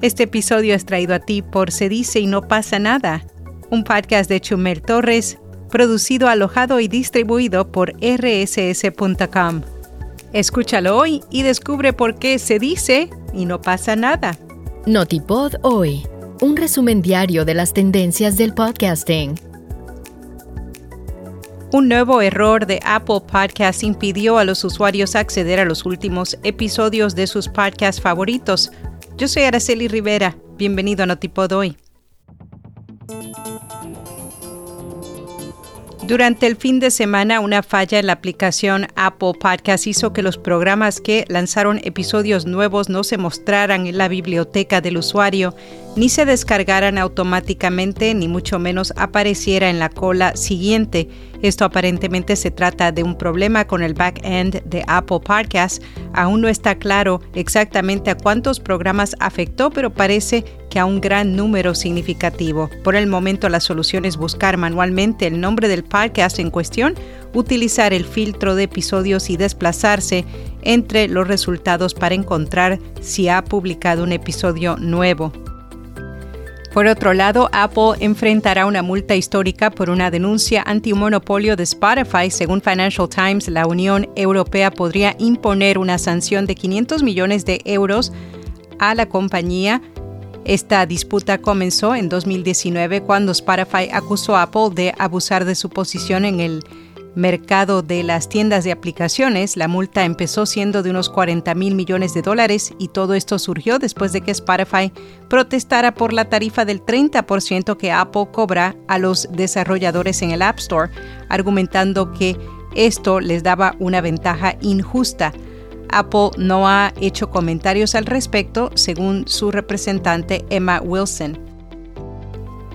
Este episodio es traído a ti por Se dice y no pasa nada, un podcast de Chumel Torres, producido, alojado y distribuido por rss.com. Escúchalo hoy y descubre por qué se dice y no pasa nada. Notipod hoy, un resumen diario de las tendencias del podcasting. Un nuevo error de Apple Podcasts impidió a los usuarios acceder a los últimos episodios de sus podcasts favoritos. Yo soy Araceli Rivera. Bienvenido a Notipod hoy. Durante el fin de semana, una falla en la aplicación Apple Podcast hizo que los programas que lanzaron episodios nuevos no se mostraran en la biblioteca del usuario, ni se descargaran automáticamente, ni mucho menos apareciera en la cola siguiente. Esto aparentemente se trata de un problema con el back-end de Apple Podcasts. Aún no está claro exactamente a cuántos programas afectó, pero parece que a un gran número significativo. Por el momento la solución es buscar manualmente el nombre del podcast en cuestión, utilizar el filtro de episodios y desplazarse entre los resultados para encontrar si ha publicado un episodio nuevo. Por otro lado, Apple enfrentará una multa histórica por una denuncia anti-monopolio de Spotify. Según Financial Times, la Unión Europea podría imponer una sanción de 500 millones de euros a la compañía. Esta disputa comenzó en 2019 cuando Spotify acusó a Apple de abusar de su posición en el mercado de las tiendas de aplicaciones, la multa empezó siendo de unos 40 mil millones de dólares y todo esto surgió después de que Spotify protestara por la tarifa del 30% que Apple cobra a los desarrolladores en el App Store, argumentando que esto les daba una ventaja injusta. Apple no ha hecho comentarios al respecto, según su representante Emma Wilson.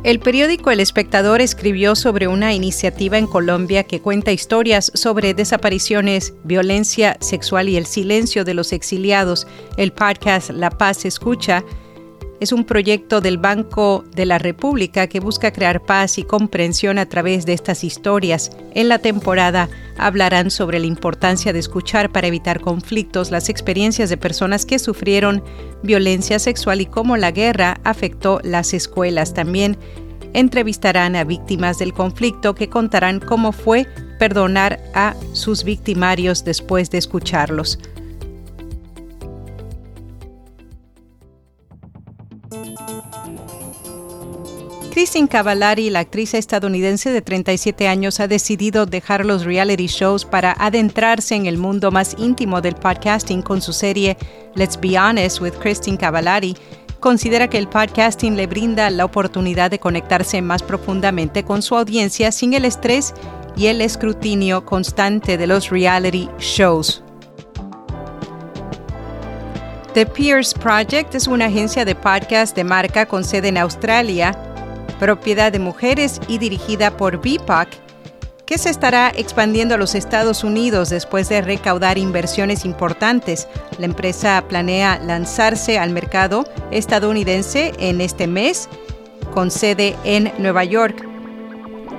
El periódico El Espectador escribió sobre una iniciativa en Colombia que cuenta historias sobre desapariciones, violencia sexual y el silencio de los exiliados. El podcast La Paz Escucha es un proyecto del Banco de la República que busca crear paz y comprensión a través de estas historias. En la temporada hablarán sobre la importancia de escuchar para evitar conflictos, las experiencias de personas que sufrieron violencia sexual y cómo la guerra afectó las escuelas. También entrevistarán a víctimas del conflicto que contarán cómo fue perdonar a sus victimarios después de escucharlos. Christine Cavallari, la actriz estadounidense de 37 años, ha decidido dejar los reality shows para adentrarse en el mundo más íntimo del podcasting con su serie Let's Be Honest with Christine Cavallari. Considera que el podcasting le brinda la oportunidad de conectarse más profundamente con su audiencia sin el estrés y el escrutinio constante de los reality shows. The Pierce Project es una agencia de podcast de marca con sede en Australia propiedad de mujeres y dirigida por BIPOC, que se estará expandiendo a los Estados Unidos después de recaudar inversiones importantes. La empresa planea lanzarse al mercado estadounidense en este mes, con sede en Nueva York.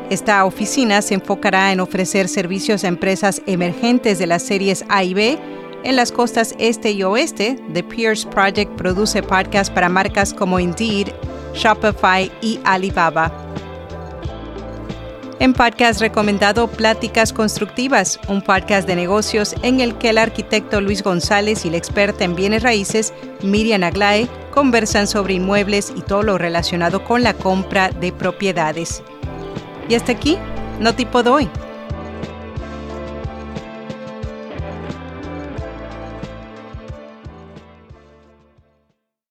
Esta oficina se enfocará en ofrecer servicios a empresas emergentes de las series A y B en las costas este y oeste. The Pierce Project produce podcasts para marcas como Indeed, Shopify y Alibaba. En podcast recomendado Pláticas Constructivas, un podcast de negocios en el que el arquitecto Luis González y la experta en bienes raíces Miriam Aglae conversan sobre inmuebles y todo lo relacionado con la compra de propiedades. Y hasta aquí, no tipo de hoy.